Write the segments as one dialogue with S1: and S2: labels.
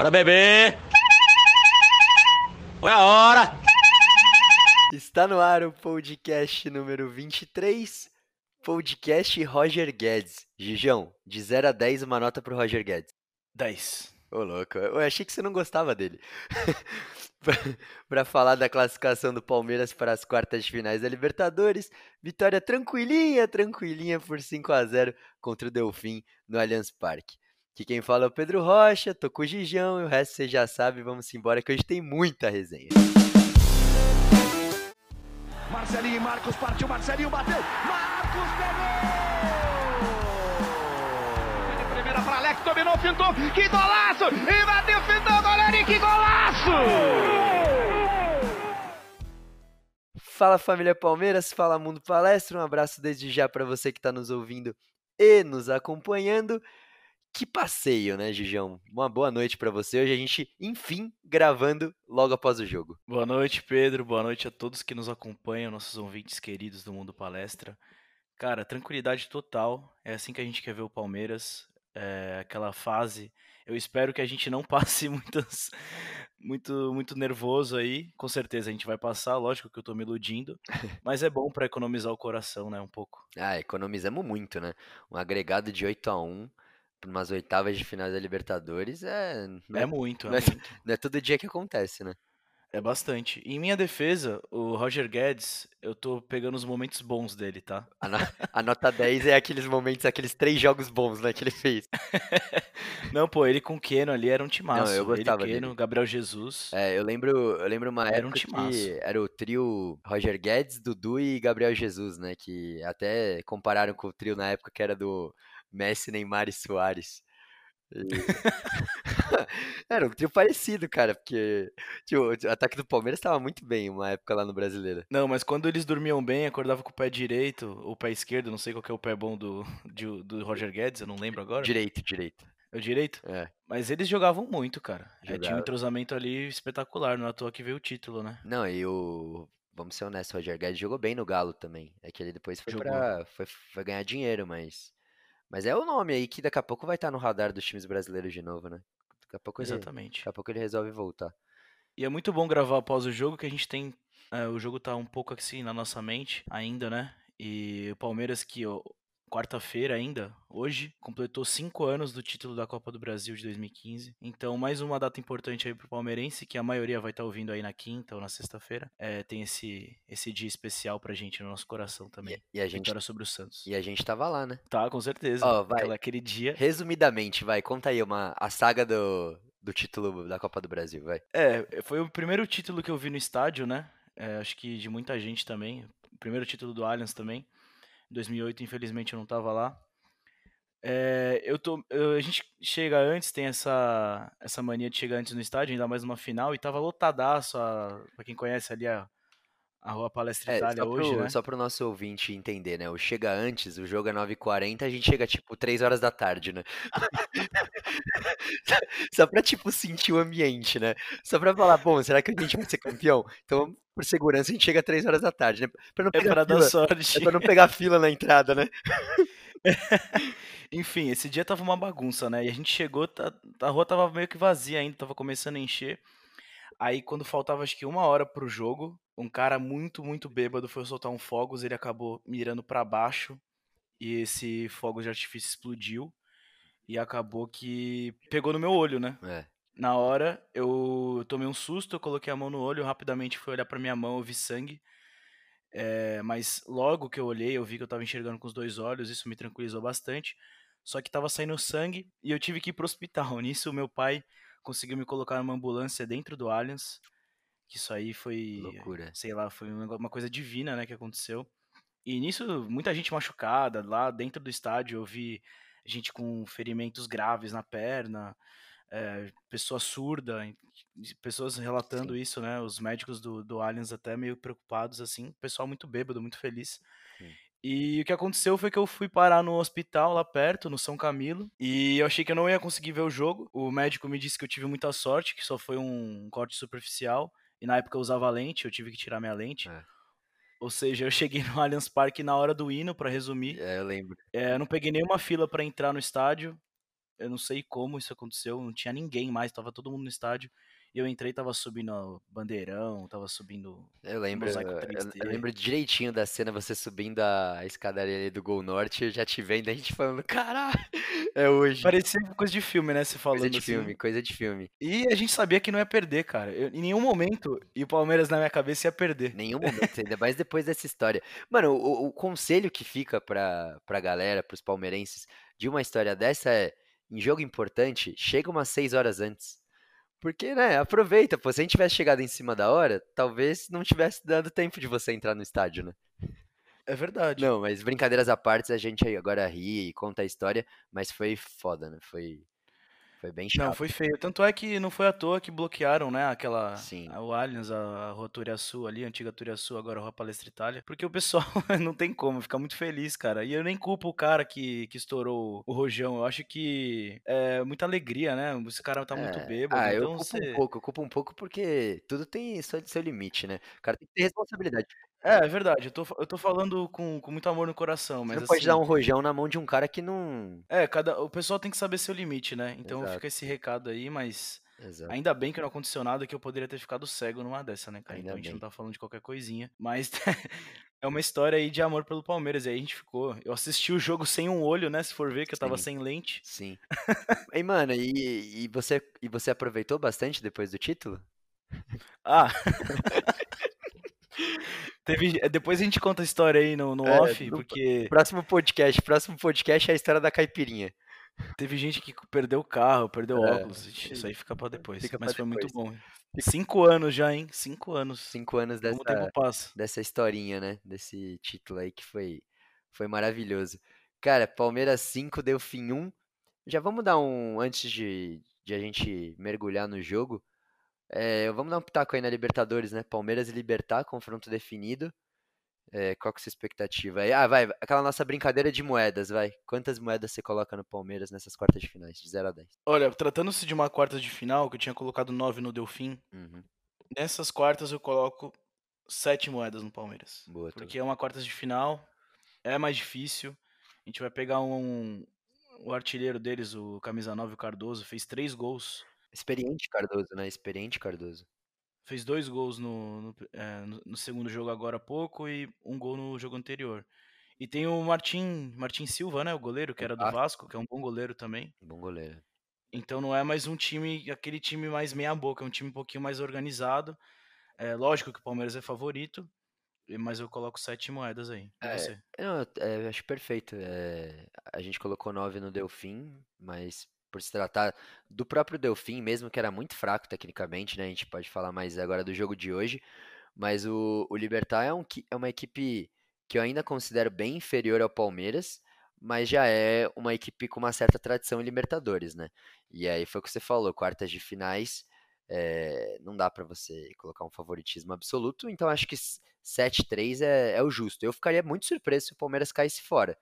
S1: Bora beber! Foi a hora!
S2: Está no ar o podcast número 23, podcast Roger Guedes. Gijão, de 0 a 10, uma nota pro Roger Guedes.
S3: 10.
S2: Ô, louco, eu achei que você não gostava dele. para falar da classificação do Palmeiras para as quartas de finais da Libertadores, vitória tranquilinha, tranquilinha por 5 a 0 contra o Delfim no Allianz Parque. Que quem fala é o Pedro Rocha, tô com o Gijão e o resto você já sabe, vamos embora que hoje tem muita resenha.
S4: Marcelinho e Marcos partiu, Marcelinho bateu, Marcos pegou! De primeira para Alex, dominou, fintou, que golaço! E bateu, fintou, goleiro, e que golaço!
S2: Fala família Palmeiras, fala Mundo Palestra, um abraço desde já para você que está nos ouvindo e nos acompanhando. Que passeio, né, Gijão? Uma boa noite para você. Hoje a gente, enfim, gravando logo após o jogo.
S3: Boa noite, Pedro. Boa noite a todos que nos acompanham, nossos ouvintes queridos do Mundo Palestra. Cara, tranquilidade total. É assim que a gente quer ver o Palmeiras. É aquela fase. Eu espero que a gente não passe muitas, muito, muito nervoso aí. Com certeza a gente vai passar. Lógico que eu tô me iludindo. Mas é bom para economizar o coração, né? Um pouco.
S2: Ah, economizamos muito, né? Um agregado de 8 a 1 para umas oitavas de final da Libertadores é.
S3: É muito, é
S2: não é,
S3: muito.
S2: não é todo dia que acontece, né?
S3: É bastante. Em minha defesa, o Roger Guedes, eu tô pegando os momentos bons dele, tá?
S2: A, no- a nota 10 é aqueles momentos, aqueles três jogos bons, né, que ele fez.
S3: Não, pô, ele com o Keno ali era um timaço.
S2: eu gostava
S3: ele, Keno,
S2: dele.
S3: Gabriel Jesus.
S2: É, eu lembro, eu lembro uma
S3: Era um
S2: época
S3: timaço.
S2: que era o trio Roger Guedes, Dudu e Gabriel Jesus, né? Que até compararam com o trio na época que era do Messi, Neymar e Soares. E- Era um trio parecido, cara, porque tipo, o ataque do Palmeiras estava muito bem uma época lá no Brasileiro.
S3: Não, mas quando eles dormiam bem, acordava com o pé direito, ou o pé esquerdo, não sei qual que é o pé bom do, de- do Roger Guedes, eu não lembro agora.
S2: Direito, direito.
S3: É o direito?
S2: É.
S3: Mas eles jogavam muito, cara. É, tinha um entrosamento ali espetacular, não é à toa que veio o título, né?
S2: Não, e o. Vamos ser honestos, o Roger Guedes jogou bem no Galo também. É que ele depois foi
S3: Jogou.
S2: pra. Foi, foi ganhar dinheiro, mas. Mas é o nome aí que daqui a pouco vai estar no radar dos times brasileiros de novo, né? Daqui a pouco ele,
S3: Exatamente.
S2: daqui a pouco ele resolve voltar.
S3: E é muito bom gravar após o jogo, que a gente tem. é, o jogo tá um pouco assim na nossa mente ainda, né? E o Palmeiras, que quarta-feira ainda, hoje, completou cinco anos do título da Copa do Brasil de 2015. Então, mais uma data importante aí pro palmeirense, que a maioria vai estar ouvindo aí na quinta ou na sexta-feira. É, tem esse, esse dia especial pra gente no nosso coração também.
S2: E, e a gente,
S3: Vitória sobre o Santos.
S2: e a gente tava lá, né?
S3: Tá, com certeza.
S2: Ó, vai.
S3: Aquela, aquele dia.
S2: Resumidamente, vai, conta aí uma, a saga do, do título da Copa do Brasil, vai.
S3: É, foi o primeiro título que eu vi no estádio, né? É, acho que de muita gente também. O primeiro título do Allianz também. Em 2008, infelizmente, eu não tava lá. É, eu tô, eu- a gente chega antes, tem essa, essa mania de chegar antes no estádio, ainda mais numa final, e tava lotadaço, a, pra quem conhece ali a, a Rua Palestra
S2: É,
S3: Itália
S2: só
S3: hoje,
S2: pro,
S3: né?
S2: só pro nosso ouvinte entender, né? O chega antes, o jogo é 9h40, a gente chega tipo 3 horas da tarde, né? Só pra, tipo, sentir o ambiente, né? Só pra falar, bom, será que a gente vai ser campeão? Então, por segurança, a gente chega 3 horas da tarde, né? Pra não
S3: É
S2: pegar
S3: pra dar
S2: fila,
S3: sorte.
S2: é pra não pegar fila na entrada, né?
S3: Enfim, esse dia tava uma bagunça, né? E a gente chegou, tá- a rua tava meio que vazia ainda, tava começando a encher. Aí, quando faltava acho que uma hora pro jogo, um cara muito, muito bêbado foi soltar um fogos, ele acabou mirando pra baixo e esse fogo de artifício explodiu e acabou que pegou no meu olho, né?
S2: É.
S3: Na hora, eu tomei um susto, eu coloquei a mão no olho, rapidamente fui olhar pra minha mão, eu vi sangue. É, mas logo que eu olhei, eu vi que eu tava enxergando com os dois olhos, isso me tranquilizou bastante. Só que tava saindo sangue e eu tive que ir pro hospital. Nisso, meu pai conseguiu me colocar numa ambulância dentro do Allianz. Que isso aí foi,
S2: Loucura.
S3: sei lá, foi um uma coisa divina, né, que aconteceu. E nisso, muita gente machucada lá dentro do estádio. Eu vi gente com ferimentos graves na perna, é, pessoa surda, pessoas relatando
S2: Sim.
S3: isso, né? Os médicos do, do Allianz até meio preocupados, assim. Pessoal muito bêbado, muito feliz.
S2: Sim.
S3: E o que aconteceu foi que eu fui parar no hospital lá perto, no São Camilo, e eu achei que eu não ia conseguir ver o jogo. O médico me disse que eu tive muita sorte, que só foi um corte superficial, e na época eu usava lente, eu tive que tirar minha lente.
S2: É.
S3: Ou seja, eu cheguei no Allianz Parque na hora do hino, pra resumir.
S2: É, eu lembro.
S3: É, eu não peguei nenhuma fila pra entrar no estádio. eu não sei como isso aconteceu, não tinha ninguém mais, tava todo mundo no estádio. Eu entrei, tava subindo bandeirão, tava subindo.
S2: Eu lembro, eu,
S3: 3D.
S2: eu lembro direitinho da cena, você subindo a escadaria ali do Gol Norte, eu já te vendo, a gente falando, caralho, é hoje.
S3: Parecia coisa de filme, né? Você falando
S2: Coisa de
S3: assim.
S2: filme, coisa de filme.
S3: E a gente sabia que não ia perder, cara. Eu- em nenhum momento, e o Palmeiras na minha cabeça ia perder.
S2: Nenhum momento, ainda mais depois dessa história. Mano, o, o conselho que fica pra, pra galera, pros palmeirenses, de uma história dessa é, em jogo importante, chega umas seis horas antes. Porque, né, aproveita, pô, se a gente tivesse chegado em cima da hora, talvez não tivesse dado tempo de você entrar no estádio, né?
S3: É verdade.
S2: Não, mas brincadeiras à parte, a gente agora ri e conta a história, mas foi foda, né? Foi, foi bem chato.
S3: Não, foi feio. Tanto é que não foi à toa que bloquearam, né, aquela,
S2: Sim.
S3: a- o Allianz, a, Rua Turiaçu ali, a antiga Turiaçu, agora a Rua Palestra Itália, porque o pessoal não tem como, fica muito feliz, cara. E eu nem culpo o cara que, que estourou o rojão, eu acho que é muita alegria, né, esse cara tá muito
S2: É,
S3: bêbado,
S2: Ah, eu
S3: então
S2: culpo
S3: você...
S2: um pouco, eu culpo um pouco porque tudo tem seu, seu limite, né? O cara tem que ter responsabilidade.
S3: É, é verdade, eu tô, eu tô falando com, com muito amor no coração,
S2: Você
S3: mas
S2: não pode dar
S3: assim...
S2: um rojão na mão de um cara que não.
S3: É, cada, o pessoal tem que saber seu limite, né? Então
S2: Exato.
S3: fica esse recado aí, mas
S2: Exato.
S3: ainda bem que não aconteceu nada, que eu poderia ter ficado cego numa dessa, né, cara?
S2: Ainda
S3: Então a gente não tá falando de qualquer coisinha, mas é uma história aí de amor pelo Palmeiras, e aí a gente ficou. Eu assisti o jogo sem um olho, né? Se for ver, que eu tava
S2: Sim.
S3: sem lente.
S2: Sim. E, mano, e, e você, e você aproveitou bastante depois do título?
S3: Ah! Teve, depois a gente conta a história aí no, no
S2: É,
S3: off,
S2: no-
S3: porque
S2: Próximo podcast, próximo podcast é a história da caipirinha.
S3: teve gente que perdeu o carro, perdeu
S2: É,
S3: óculos. Isso aí fica pra depois.
S2: Fica
S3: mas
S2: pra
S3: foi muito
S2: depois.
S3: bom. Cinco anos já, hein? Cinco anos.
S2: Cinco anos
S3: Como
S2: dessa,
S3: tempo passa.
S2: dessa historinha, né? Desse título aí que foi, foi maravilhoso. Cara, Palmeiras 5, Delfim 1. Já vamos dar um. Antes de, de a gente mergulhar no jogo, é, vamos dar um pitaco aí na Libertadores, né? Palmeiras e Libertar, confronto definido. É, qual que é a sua expectativa aí? Ah, vai, aquela nossa brincadeira de moedas, vai. Quantas moedas você coloca no Palmeiras nessas quartas de finais? De 0 a 10.
S3: Olha, tratando-se de uma quarta de final, que eu tinha colocado nove no Delfim,
S2: Uhum,
S3: nessas quartas eu coloco sete moedas no Palmeiras.
S2: boa,
S3: Porque é uma quartas de final, é mais difícil. A gente vai pegar um. O artilheiro deles, o camisa 9, o Cardoso, fez três gols.
S2: Experiente Cardoso, né? Experiente Cardoso.
S3: Fez dois gols no, no, é, no- segundo jogo agora há pouco e um gol no jogo anterior. E tem o Martim, Martim Silva, né? O goleiro, que era do
S2: Vasco.
S3: Que é um bom goleiro também.
S2: Bom goleiro.
S3: Então não é mais um time, aquele time mais meia boca, é um time um pouquinho mais organizado. É lógico que o Palmeiras é favorito, mas eu coloco sete moedas aí.
S2: É,
S3: você?
S2: Não, eu é, acho perfeito. É, a gente colocou 9 no Delfim, mas por se tratar do próprio Delfim, mesmo que era muito fraco tecnicamente, né? A gente pode falar mais agora do jogo de hoje. Mas o, o Libertad é, um, é uma equipe que eu ainda considero bem inferior ao Palmeiras, mas já é uma equipe com uma certa tradição em Libertadores, né? E aí foi o que você falou, quartas de finais, é, não dá pra você colocar um favoritismo absoluto, então acho que s- 7-3 é, é o justo. Eu ficaria muito surpreso se o Palmeiras caísse fora,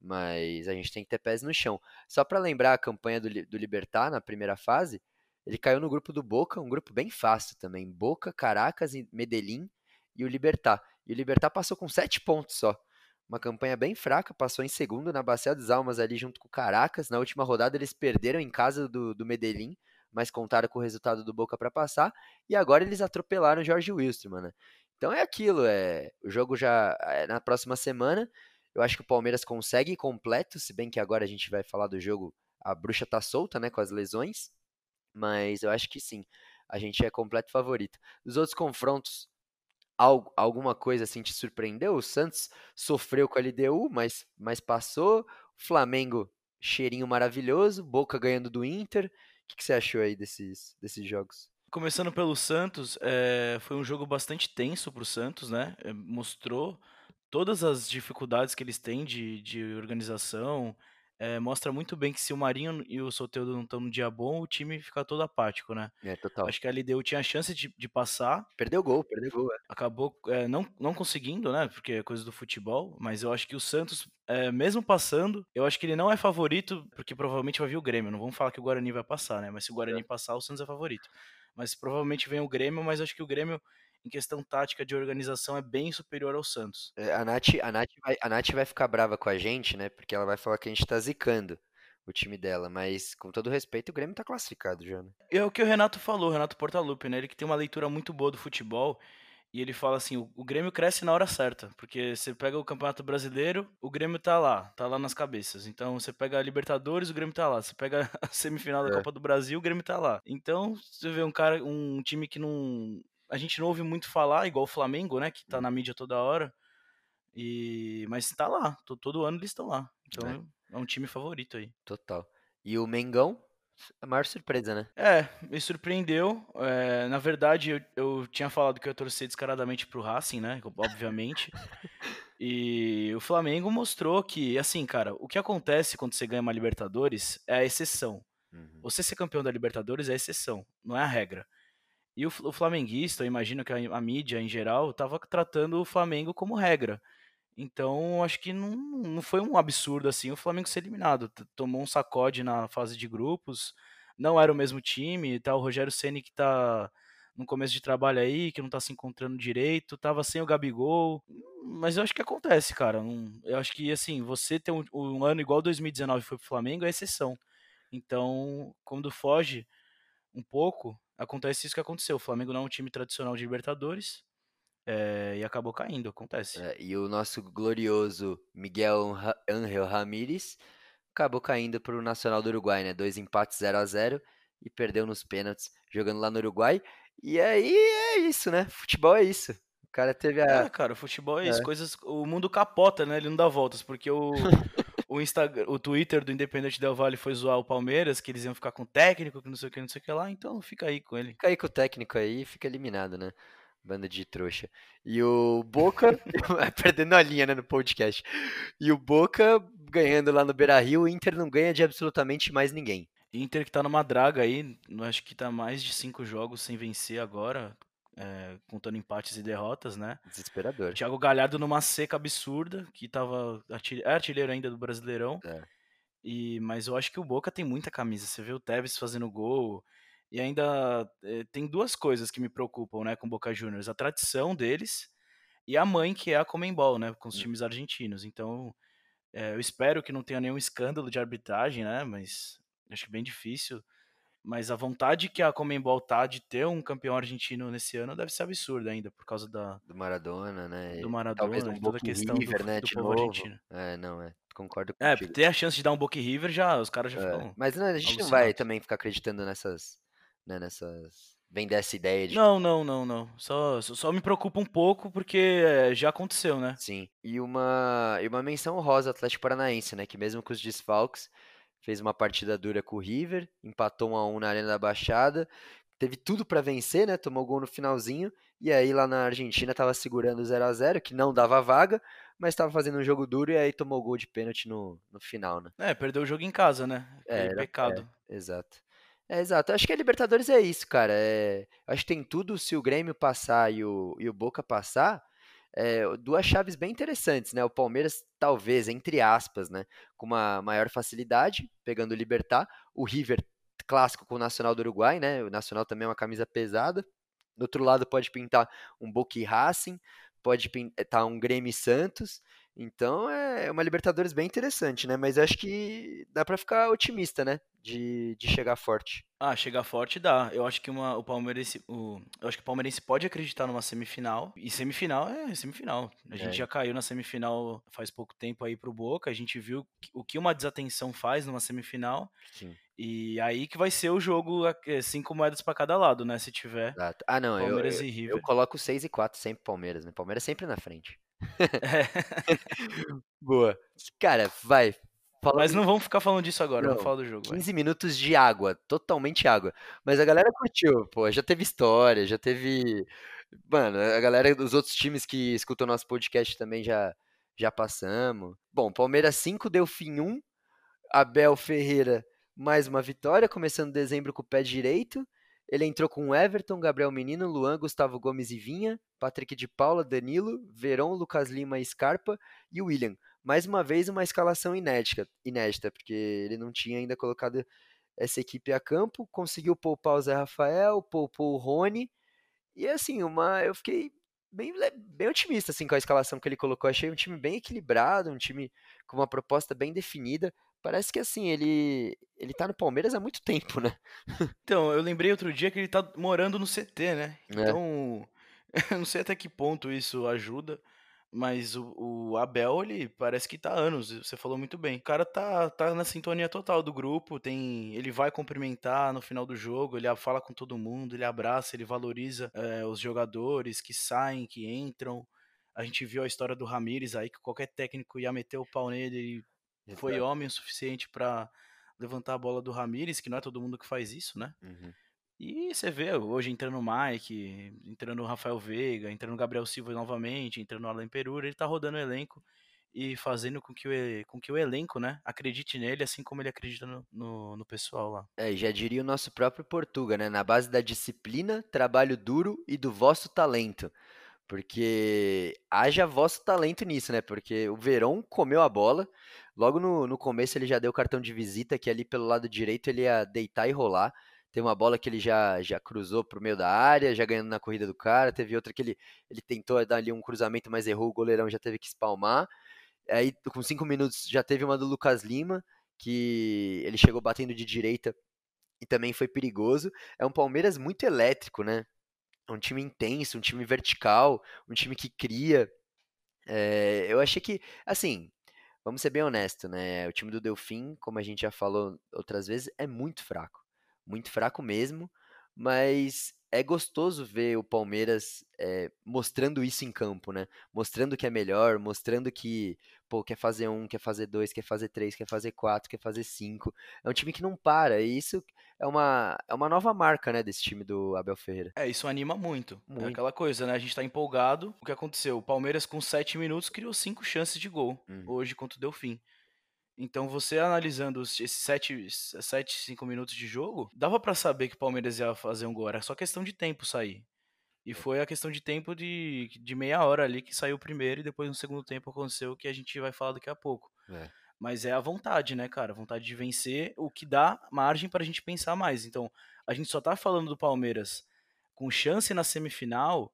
S2: mas a gente tem que ter pés no chão. Só pra lembrar a campanha do, do Libertad na primeira fase, ele caiu no grupo do Boca, um grupo bem fácil também. Boca, Caracas, Medellín e o Libertad. E o Libertad passou com 7 pontos só. Uma campanha bem fraca, passou em segundo na Bacia dos Almas ali junto com o Caracas. Na última rodada eles perderam em casa do, do Medellín, mas contaram com o resultado do Boca para passar. E agora eles atropelaram o Jorge Wilstermann, né? Então é aquilo, é, o jogo já é na próxima semana. Eu acho que o Palmeiras consegue completo, se bem que agora a gente vai falar do jogo, a bruxa tá solta, né, com as lesões. Mas eu acho que sim, a gente é completo favorito. Dos outros confrontos, al- alguma coisa assim te surpreendeu? O Santos sofreu com a LDU, mas, mas passou. O Flamengo, cheirinho maravilhoso. Boca ganhando do Inter. O que, que você achou aí desses, desses jogos?
S3: Começando pelo Santos, é, foi um jogo bastante tenso para o Santos, né? É, mostrou todas as dificuldades que eles têm de, de organização. é, mostra muito bem que se o Marinho e o Soteldo não estão no dia bom, o time fica todo apático, né?
S2: É, total.
S3: Acho que a LDU tinha a chance de, de passar,
S2: Perdeu gol, perdeu gol. é.
S3: acabou é, não, não conseguindo, né? Porque é coisa do futebol, mas eu acho que o Santos, é, mesmo passando, eu acho que ele não é favorito, porque provavelmente vai vir o Grêmio. Não vamos falar que o Guarani vai passar, né? Mas se o Guarani passar, o Santos é favorito. Mas provavelmente vem o Grêmio, mas acho que o Grêmio, em questão tática de organização, é bem superior ao Santos.
S2: É, A Nath, a, Nath vai, a Nath vai ficar brava com a gente, né? Porque ela vai falar que a gente tá zicando o time dela, mas com todo respeito, o Grêmio tá classificado já, né?
S3: É o que o Renato falou, o Renato Portaluppi, né? Ele que tem uma leitura muito boa do futebol. E ele fala assim: o, o Grêmio cresce na hora certa. Porque você pega o Campeonato Brasileiro, o Grêmio tá lá, tá lá nas cabeças. Então você pega a Libertadores, o Grêmio tá lá. Você pega a semifinal da
S2: É.
S3: Copa do Brasil, o Grêmio tá lá. Então, você vê um cara, um time que não. A gente não ouve muito falar, igual o Flamengo, né? Que tá na mídia toda hora. E mas tá lá, to- todo ano eles estão lá. Então é. um time favorito aí.
S2: Total. E o Mengão, a maior surpresa, né?
S3: É, me surpreendeu. É, na verdade, eu, eu tinha falado que eu ia torcer descaradamente pro Racing, né? Obviamente. e o Flamengo mostrou que, assim, cara, o que acontece quando você ganha uma Libertadores é a exceção.
S2: Uhum.
S3: Você ser campeão da Libertadores é a exceção, não é a regra. E o, o flamenguista, eu imagino que a, a mídia em geral, tava tratando o Flamengo como regra. Então, acho que não, não foi um absurdo assim o Flamengo ser eliminado. Tomou um sacode na fase de grupos, não era o mesmo time, tá o Rogério Ceni que tá no começo de trabalho aí, que não tá se encontrando direito, tava sem o Gabigol. Mas eu acho que acontece, cara. Eu acho que assim, você ter um, um ano igual 2019 foi pro Flamengo é exceção. Então, quando foge um pouco, acontece isso que aconteceu. O Flamengo não é um time tradicional de Libertadores é, e acabou caindo, acontece.
S2: É, e o nosso glorioso Miguel Ángel Ramírez acabou caindo pro Nacional do Uruguai, né? Dois empates 0 a 0 e perdeu nos pênaltis jogando lá no Uruguai. E aí é isso, né? Futebol é isso. O cara teve
S3: É,
S2: a.
S3: cara, o futebol é isso,
S2: É.
S3: coisas, o mundo capota, né? Ele não dá voltas, porque o, o Instagram, o Twitter do Independente Del Valle foi zoar o Palmeiras, que eles iam ficar com o técnico, que não sei o que, não sei o que lá, então fica aí com ele.
S2: Fica aí com o técnico aí e fica eliminado, né? Banda de trouxa. E o Boca, perdendo a linha, né, no podcast. E o Boca ganhando lá no Beira-Rio, o Inter não ganha de absolutamente mais ninguém.
S3: Inter que tá numa draga aí, acho que tá mais de cinco jogos sem vencer agora, é, contando empates e derrotas, né?
S2: Desesperador.
S3: Thiago Galhardo numa seca absurda, que tava artil- é artilheiro ainda do Brasileirão.
S2: É.
S3: E mas eu acho que o Boca tem muita camisa. Você vê o Tevez fazendo gol e ainda eh, tem duas coisas que me preocupam, né, com o Boca Juniors, a tradição deles e a mãe que é a Comembol, né, com os
S2: Hum.
S3: times argentinos. Então, eh, eu espero que não tenha nenhum escândalo de arbitragem, né, mas acho bem difícil. Mas a vontade que a Comembol tá de ter um campeão argentino nesse ano deve ser absurda ainda, por causa da,
S2: Do Maradona, né?
S3: do Maradona,
S2: Talvez um
S3: de toda a questão do,
S2: River, né?
S3: do
S2: De
S3: povo
S2: novo.
S3: argentino.
S2: É, não, é. Concordo
S3: É,
S2: contigo.
S3: ter a chance de dar um Boca River, já os caras já
S2: É,
S3: ficam.
S2: Mas né, a gente não vai também ficar acreditando nessas. Né, nessas. Vender essa ideia de.
S3: Não, não, não, não. Só, só, só me preocupa um pouco porque é, já aconteceu, né?
S2: Sim. E uma, e uma menção ao Atlético Paranaense, né? Que mesmo com os desfalques, fez uma partida dura com o River, empatou 1 a 1 na Arena da Baixada, teve tudo pra vencer, né? Tomou gol no finalzinho, e aí lá na Argentina tava segurando o 0 a 0 que não dava vaga, mas tava fazendo um jogo duro e aí tomou gol de pênalti no, no final, né?
S3: É, perdeu o jogo em casa, né?
S2: É, era-
S3: pecado.
S2: Exato. É, exato. Acho que a Libertadores é isso, cara. É, acho que tem tudo se o Grêmio passar e o, e o Boca passar. É, duas chaves bem interessantes, né? O Palmeiras, talvez, entre aspas, né? Com uma maior facilidade, pegando o Libertar. O River, clássico com o Nacional do Uruguai, né? O Nacional também é uma camisa pesada. Do outro lado pode pintar um Boca Racing, pode pintar um Grêmio Santos. Então é uma Libertadores bem interessante, né? Mas acho que dá pra ficar otimista, né? De, de chegar forte.
S3: Ah, chegar forte dá. Eu acho que uma, o Palmeirense, o, eu acho que o Palmeirense pode acreditar numa semifinal. E semifinal é semifinal. A gente
S2: É.
S3: já caiu na semifinal faz pouco tempo aí pro Boca. A gente viu o que uma desatenção faz numa semifinal.
S2: Sim.
S3: E aí que vai ser o jogo, é, cinco moedas pra cada lado, né? Se tiver
S2: Exato. Ah, não, eu,
S3: Palmeiras
S2: eu,
S3: e
S2: eu
S3: River.
S2: coloco 6 e 4 sempre Palmeiras, né? Palmeiras sempre na frente.
S3: É.
S2: Boa. Cara, vai. Falando
S3: Mas não vamos ficar falando disso agora,
S2: Não,
S3: vamos falar do jogo. vai.
S2: 15 minutos de água, totalmente água. Mas a galera curtiu, pô, já teve história, já teve. Mano, a galera dos outros times que escutam nosso podcast também já, já passamos. Bom, Palmeiras 5, Delfim 1, Abel Ferreira mais uma vitória, começando dezembro com o pé direito. Ele entrou com Everton, Gabriel Menino, Luan, Gustavo Gomes e Vinha, Patrick de Paula, Danilo, Verón, Lucas Lima e Scarpa e William mais uma vez uma escalação inédita, inédita, porque ele não tinha ainda colocado essa equipe a campo, conseguiu poupar o Zé Rafael, poupou o Rony, e assim, uma, eu fiquei bem, bem otimista assim, com a escalação que ele colocou, achei um time bem equilibrado, um time com uma proposta bem definida, parece que assim, ele ele tá no Palmeiras há muito tempo, né?
S3: Então, eu lembrei outro dia que ele tá morando no CT, né?
S2: É.
S3: Então, eu não sei até que ponto isso ajuda, mas o, o Abel, ele parece que tá há anos, você falou muito bem. O cara tá, tá na sintonia total do grupo, tem, ele vai cumprimentar no final do jogo, ele fala com todo mundo, ele abraça, ele valoriza é, os jogadores que saem, que entram. A gente viu a história do Ramires aí, que qualquer técnico ia meter o pau nele, ele foi
S2: Exato.
S3: homem o suficiente para levantar a bola do Ramires, que não é todo mundo que faz isso, né?
S2: Uhum.
S3: E você vê hoje entrando o Mike, entrando o Rafael Veiga, entrando o Gabriel Silva novamente, entrando o Alan Perura, ele tá rodando o elenco e fazendo com que o, com que o elenco, né, acredite nele, assim como ele acredita no, no, no pessoal lá.
S2: É, e já diria o nosso próprio Portuga, né? Na base da disciplina, trabalho duro e do vosso talento. Porque haja vosso talento nisso, né? Porque o Verón comeu a bola. Logo no, no começo ele já deu cartão de visita, que ali pelo lado direito ele ia deitar e rolar. Tem uma bola que ele já, já cruzou pro meio da área, já ganhando na corrida do cara. Teve outra que ele, ele tentou dar ali um cruzamento, mas errou, o goleirão já teve que espalmar. Aí, com cinco minutos, já teve uma do Lucas Lima, que ele chegou batendo de direita e também foi perigoso. É um Palmeiras muito elétrico, né? É um time intenso, um time vertical, um time que cria. É, eu achei que, assim, vamos ser bem honesto, né? O time do Delfim, como a gente já falou outras vezes, é muito fraco. Muito fraco mesmo, mas é gostoso ver o Palmeiras é, mostrando isso em campo, né? Mostrando que é melhor, mostrando que, pô, quer fazer um, quer fazer dois, quer fazer três, quer fazer quatro, quer fazer cinco. É um time que não para, e isso é uma, é uma nova marca, né, desse time do Abel Ferreira.
S3: É, isso anima muito. É
S2: Muito.
S3: aquela coisa, né? A gente tá empolgado. O que aconteceu? O Palmeiras, com sete minutos, criou cinco chances de gol
S2: Hum.
S3: hoje contra o Delfim. Então, você analisando os- esses sete, sete, cinco minutos de jogo, dava pra saber que o Palmeiras ia fazer um gol. Era só questão de tempo sair. E foi a questão de tempo de, de meia hora ali que saiu o primeiro e depois no segundo tempo aconteceu o que a gente vai falar daqui a pouco.
S2: É.
S3: Mas é a vontade, né, cara? A vontade de vencer, o que dá margem pra gente pensar mais. Então, a gente só tá falando do Palmeiras com chance na semifinal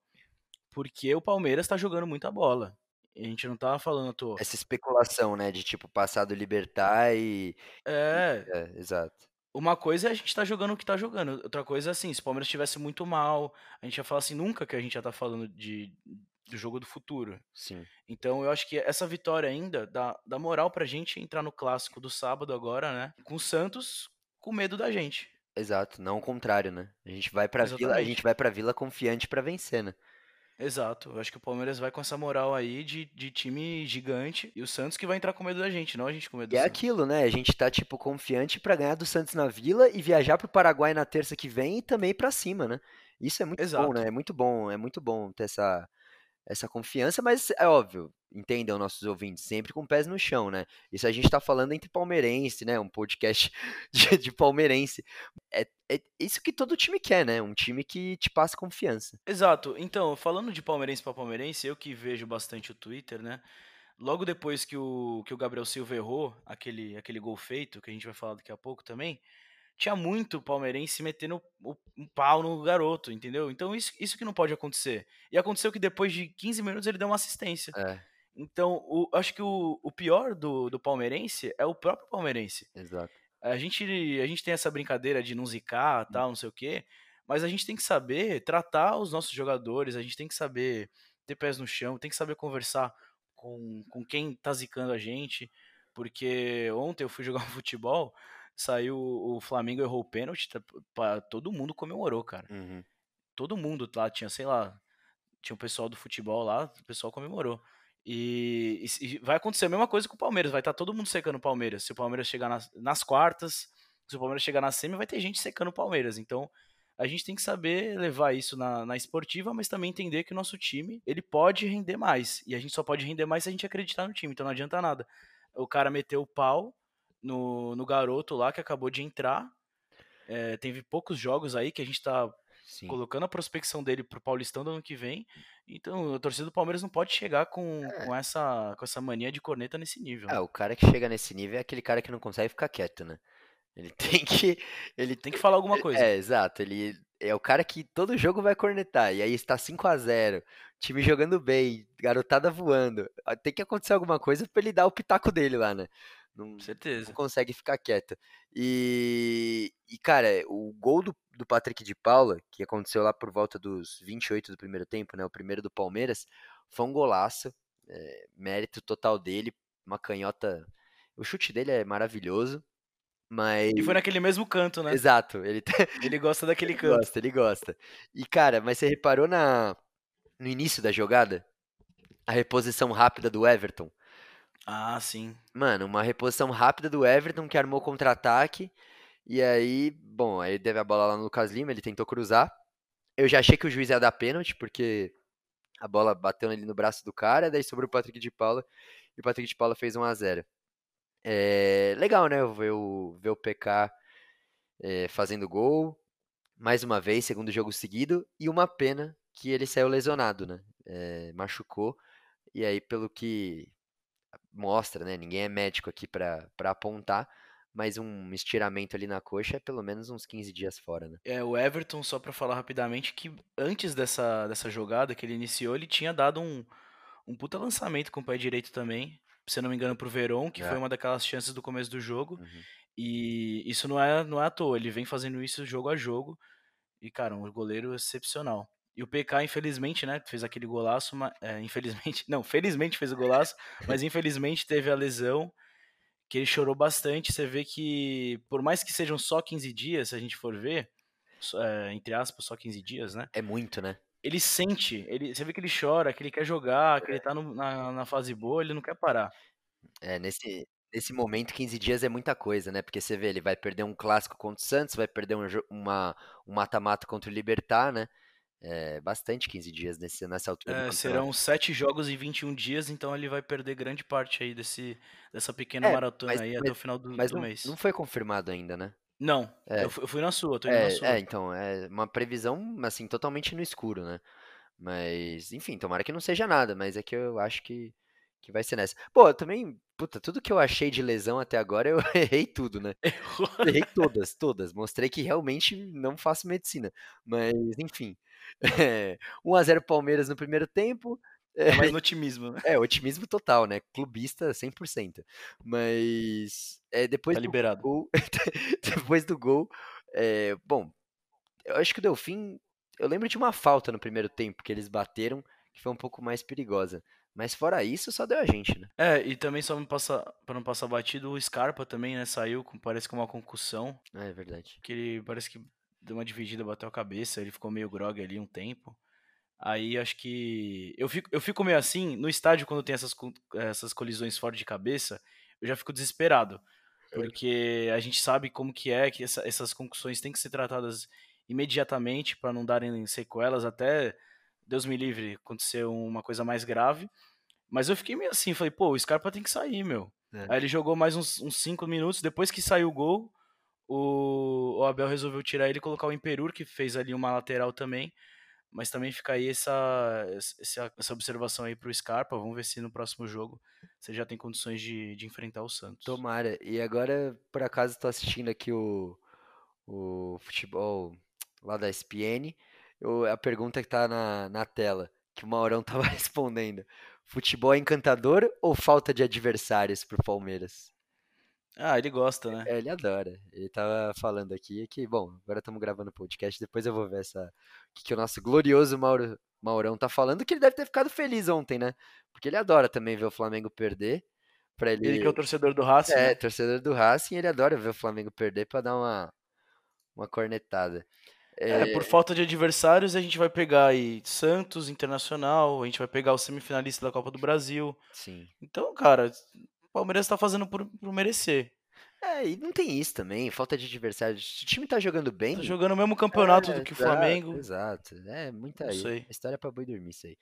S3: porque o Palmeiras tá jogando muita bola. A gente não tá falando à toa.
S2: Essa especulação, né, de tipo passar do Libertar e.
S3: É,
S2: É, exato.
S3: uma coisa é a gente tá jogando o que tá jogando. Outra coisa é assim, se o Palmeiras estivesse muito mal, a gente ia falar assim, nunca que a gente já tá falando de, do jogo do futuro.
S2: Sim.
S3: Então eu acho que essa vitória ainda dá, dá moral pra gente entrar no clássico do sábado agora, né? Com o Santos com medo da gente.
S2: Exato, não o contrário, né? A gente vai pra Vila, a
S3: Exatamente.
S2: gente vai pra Vila confiante pra vencer, né?
S3: Exato. Eu acho que o Palmeiras vai com essa moral aí de, de time gigante. E o Santos que vai entrar com medo da gente, não a gente com medo
S2: E
S3: do
S2: é
S3: Santos.
S2: aquilo, né? A gente tá tipo confiante pra ganhar do Santos na Vila e viajar pro Paraguai na terça que vem e também pra cima, né? Isso é muito bom,
S3: Exato.
S2: né? É muito bom, é muito bom ter essa essa confiança, mas é óbvio, entendam nossos ouvintes, sempre com pés no chão, né? Isso a gente tá falando entre palmeirense, né? Um podcast de, de palmeirense. É, é isso que todo time quer, né? Um time que te passa confiança.
S3: Exato. Então, falando de palmeirense para palmeirense, eu que vejo bastante o Twitter, né? Logo depois que o, que o Gabriel Silva errou aquele, aquele gol feito, que a gente vai falar daqui a pouco também, tinha muito palmeirense metendo o, um pau no garoto, entendeu? Então isso, isso que não pode acontecer. E aconteceu que depois de 15 minutos ele deu uma assistência.
S2: É,
S3: Então, o- acho que o, o pior do, do palmeirense é o próprio palmeirense.
S2: exato.
S3: A gente, a gente tem essa brincadeira de não zicar, tal, não sei o quê, mas a gente tem que saber tratar os nossos jogadores, a gente tem que saber ter pés no chão, tem que saber conversar com, com quem tá zicando a gente, porque ontem eu fui jogar um futebol, saiu o Flamengo errou o pênalti, tá- todo mundo comemorou, cara.
S2: Uhum.
S3: Todo mundo lá tinha, sei lá, tinha o pessoal do futebol lá, o pessoal comemorou. E, e e vai acontecer a mesma coisa com o Palmeiras, vai estar todo mundo secando o Palmeiras. Se o Palmeiras chegar nas, nas quartas, se o Palmeiras chegar na semi, vai ter gente secando o Palmeiras. Então, a gente tem que saber levar isso na, na esportiva, mas também entender que o nosso time, ele pode render mais. E a gente só pode render mais se a gente acreditar no time, então não adianta nada. O cara meteu o pau no, no garoto lá que acabou de entrar. É, teve poucos jogos aí que a gente tá
S2: Sim.
S3: colocando a prospecção dele pro Paulistão do ano que vem. Então, a torcida do Palmeiras não pode chegar com, com, essa, com essa mania de corneta nesse nível.
S2: Ah, o cara que chega nesse nível é aquele cara que não consegue ficar quieto, né? Ele tem que. Ele
S3: Tem que falar alguma coisa.
S2: É, exato. Ele é o cara que todo jogo vai cornetar. E aí está 5 a 0 time jogando bem, garotada voando. Tem que acontecer alguma coisa pra ele dar o pitaco dele lá, né? Não,
S3: Certeza.
S2: não consegue ficar quieta. E, e cara, o gol do, do Patrick de Paula, que aconteceu lá por volta dos 28 do primeiro tempo, né? O primeiro do Palmeiras, foi um golaço. é, mérito total dele. Uma canhota. O chute dele é maravilhoso. Mas.
S3: E foi naquele mesmo canto, né?
S2: Exato, ele,
S3: Ele gosta daquele
S2: ele
S3: canto.
S2: gosta, ele gosta. E, cara, mas você reparou na, no início da jogada? A reposição rápida do Everton.
S3: Ah, sim.
S2: Mano, uma reposição rápida do Everton que armou contra-ataque. E aí, bom, aí teve a bola lá no Lucas Lima, ele tentou cruzar. Eu já achei que o juiz ia dar pênalti, porque a bola bateu ali no braço do cara, daí sobrou o Patrick de Paula, e o Patrick de Paula fez 1 a 0 É legal, né? Ver o, ver o PK é, fazendo gol, mais uma vez, segundo jogo seguido, e uma pena que ele saiu lesionado, né? É, machucou, e aí, pelo que mostra, né? Ninguém é médico aqui pra pra apontar, mas um estiramento ali na coxa é pelo menos uns 15 dias fora, né?
S3: É, o Everton, só pra falar rapidamente, que antes dessa, dessa jogada que ele iniciou, ele tinha dado um, um puta lançamento com o pé direito também, se não me engano, pro Verón, que
S2: É.
S3: foi uma daquelas chances do começo do jogo.
S2: Uhum.
S3: E isso não é, não é à toa, ele vem fazendo isso jogo a jogo. E, cara, um goleiro excepcional. E o PK, infelizmente, né, fez aquele golaço, mas, é, infelizmente, não, felizmente fez o golaço, mas infelizmente teve a lesão, que ele chorou bastante. Você vê que, por mais que sejam só 15 dias, se a gente for ver, é, entre aspas, só 15 dias, né,
S2: É muito, né?
S3: ele sente, ele, você vê que ele chora, que ele quer jogar, que ele tá no- na, na fase boa, ele não quer parar.
S2: É, nesse, nesse momento, 15 dias é muita coisa, né? Porque você vê, ele vai perder um clássico contra o Santos, vai perder um uma, um mata-mata contra o Libertar, né? É bastante 15 dias nesse, nessa altura
S3: É, serão sete jogos em 21 dias, então ele vai perder grande parte aí desse, dessa pequena
S2: É,
S3: maratona
S2: mas-
S3: aí até o final do,
S2: Mas
S3: do
S2: não,
S3: mês.
S2: não foi confirmado ainda, né?
S3: Não,
S2: É.
S3: eu, fu- eu fui na sua, eu tô indo na
S2: É,
S3: sua.
S2: é, então, é uma previsão, assim, totalmente no escuro, né? Mas, enfim, tomara que não seja nada, mas é que eu acho que, que vai ser nessa. Pô, eu também, puta, tudo que eu achei de lesão até agora, eu errei tudo, né? Errei todas, todas. Mostrei que realmente não faço medicina. Mas, enfim. É, 1x0 Palmeiras no primeiro tempo.
S3: É mais no otimismo, né?
S2: É, otimismo total, né? Clubista 100%. Mas é, depois
S3: Tá
S2: do
S3: liberado.
S2: gol, depois do gol, é, bom, eu acho que o Delfim, eu lembro de uma falta no primeiro tempo que eles bateram, que foi um pouco mais perigosa. Mas fora isso, só deu a gente, né?
S3: É, e também só passa, pra não passar batido, o Scarpa também, né, saiu, com, parece com uma concussão,
S2: É verdade.
S3: que ele parece que deu uma dividida, bateu a cabeça, ele ficou meio grog ali um tempo. Aí acho que. Eu fico, eu fico meio assim, no estádio, quando tem essas, essas colisões fora de cabeça, eu já fico desesperado. Porque a gente sabe como que é, que essa- essas concussões têm que ser tratadas imediatamente para não darem sequelas, até Deus me livre acontecer uma coisa mais grave. Mas eu fiquei meio assim, falei, pô, o Scarpa tem que sair, meu.
S2: É.
S3: Aí ele jogou mais uns 5 minutos, depois que saiu o gol, o, o Abel resolveu tirar ele e colocar o Imperur, que fez ali uma lateral também. Mas também fica aí essa, essa, essa observação aí pro Scarpa. Vamos ver se no próximo jogo você já tem condições de, de enfrentar o Santos.
S2: Tomara. E agora, por acaso, tô assistindo aqui o, o futebol lá da SPN. Eu- a pergunta que tá na, na tela, que o Maurão tava respondendo. Futebol é encantador ou falta de adversários pro Palmeiras?
S3: Ah, ele gosta, né?
S2: É, ele adora. Ele tava falando aqui que, bom, agora estamos gravando o podcast, depois eu vou ver essa, o que, que o nosso glorioso Mauro, Maurão tá falando, que ele deve ter ficado feliz ontem, né? Porque ele adora também ver o Flamengo perder. Pra ele,
S3: Ele que é o torcedor do Racing,
S2: é,
S3: né?
S2: torcedor do Racing, ele adora ver o Flamengo perder pra dar uma, uma cornetada.
S3: É, por falta de adversários, a gente vai pegar aí Santos, Internacional, a gente vai pegar o semifinalista da Copa do Brasil.
S2: Sim.
S3: Então, cara, Palmeiras tá fazendo por, por merecer.
S2: É, e não tem isso também, falta de adversário. O time tá jogando bem.
S3: Tá jogando o mesmo campeonato
S2: é,
S3: do que o
S2: exato,
S3: Flamengo.
S2: Exato. É, muita
S3: Não
S2: aí. História pra boi dormir isso aí.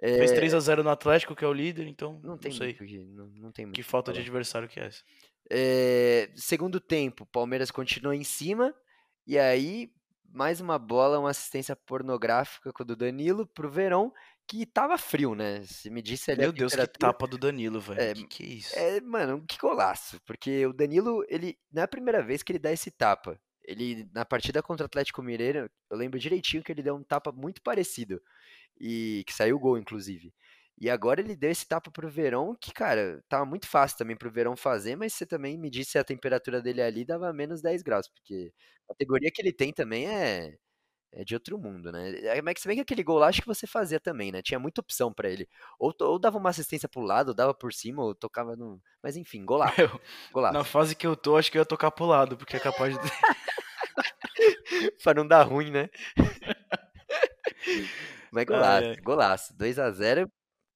S3: Fez
S2: É,
S3: 3 a 0 no Atlético, que é o líder, então
S2: não
S3: não,
S2: tem
S3: sei
S2: muito que, não, não tem muito
S3: que falta de adversário que é essa.
S2: É, segundo tempo, Palmeiras continua em cima. E aí, mais uma bola, uma assistência pornográfica com o do Danilo pro Verón, que tava frio, né? Se me disse ali
S3: Meu Deus, que tapa do Danilo, velho.
S2: É,
S3: que que é isso?
S2: É, mano, que golaço. Porque o Danilo, ele não é a primeira vez que ele dá esse tapa. Ele, na partida contra o Atlético Mineiro, eu lembro direitinho que ele deu um tapa muito parecido. E que saiu o gol, inclusive. E agora ele deu esse tapa pro Verão, que, cara, tava muito fácil também pro Verão fazer, mas você também me disse a temperatura dele ali dava menos 10 graus, porque a categoria que ele tem também é, é de outro mundo, né? É, mas se bem que aquele gol lá acho que você fazia também, né? Tinha muita opção para ele. Ou, ou, dava uma assistência pro lado, ou dava por cima, ou tocava no. Mas enfim, golaço. Golaço.
S3: Na fase que eu tô, acho que eu ia tocar pro lado, porque é capaz de.
S2: pra não dar ruim, né? Mas golaço, ah, é. golaço. 2x0,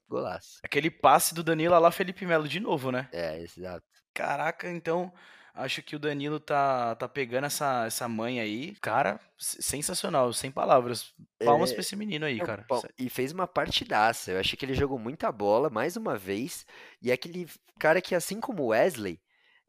S2: golaço.
S3: Aquele passe do Danilo lá, Felipe Melo de novo, né?
S2: É, exato.
S3: Caraca, então acho que o Danilo tá, tá pegando essa, essa mãe aí. Cara, sensacional, sem palavras. Palmas é, pra esse menino aí, cara.
S2: E fez uma partidaça. Eu achei que ele jogou muita bola, mais uma vez. E é aquele cara que, assim como o Wesley,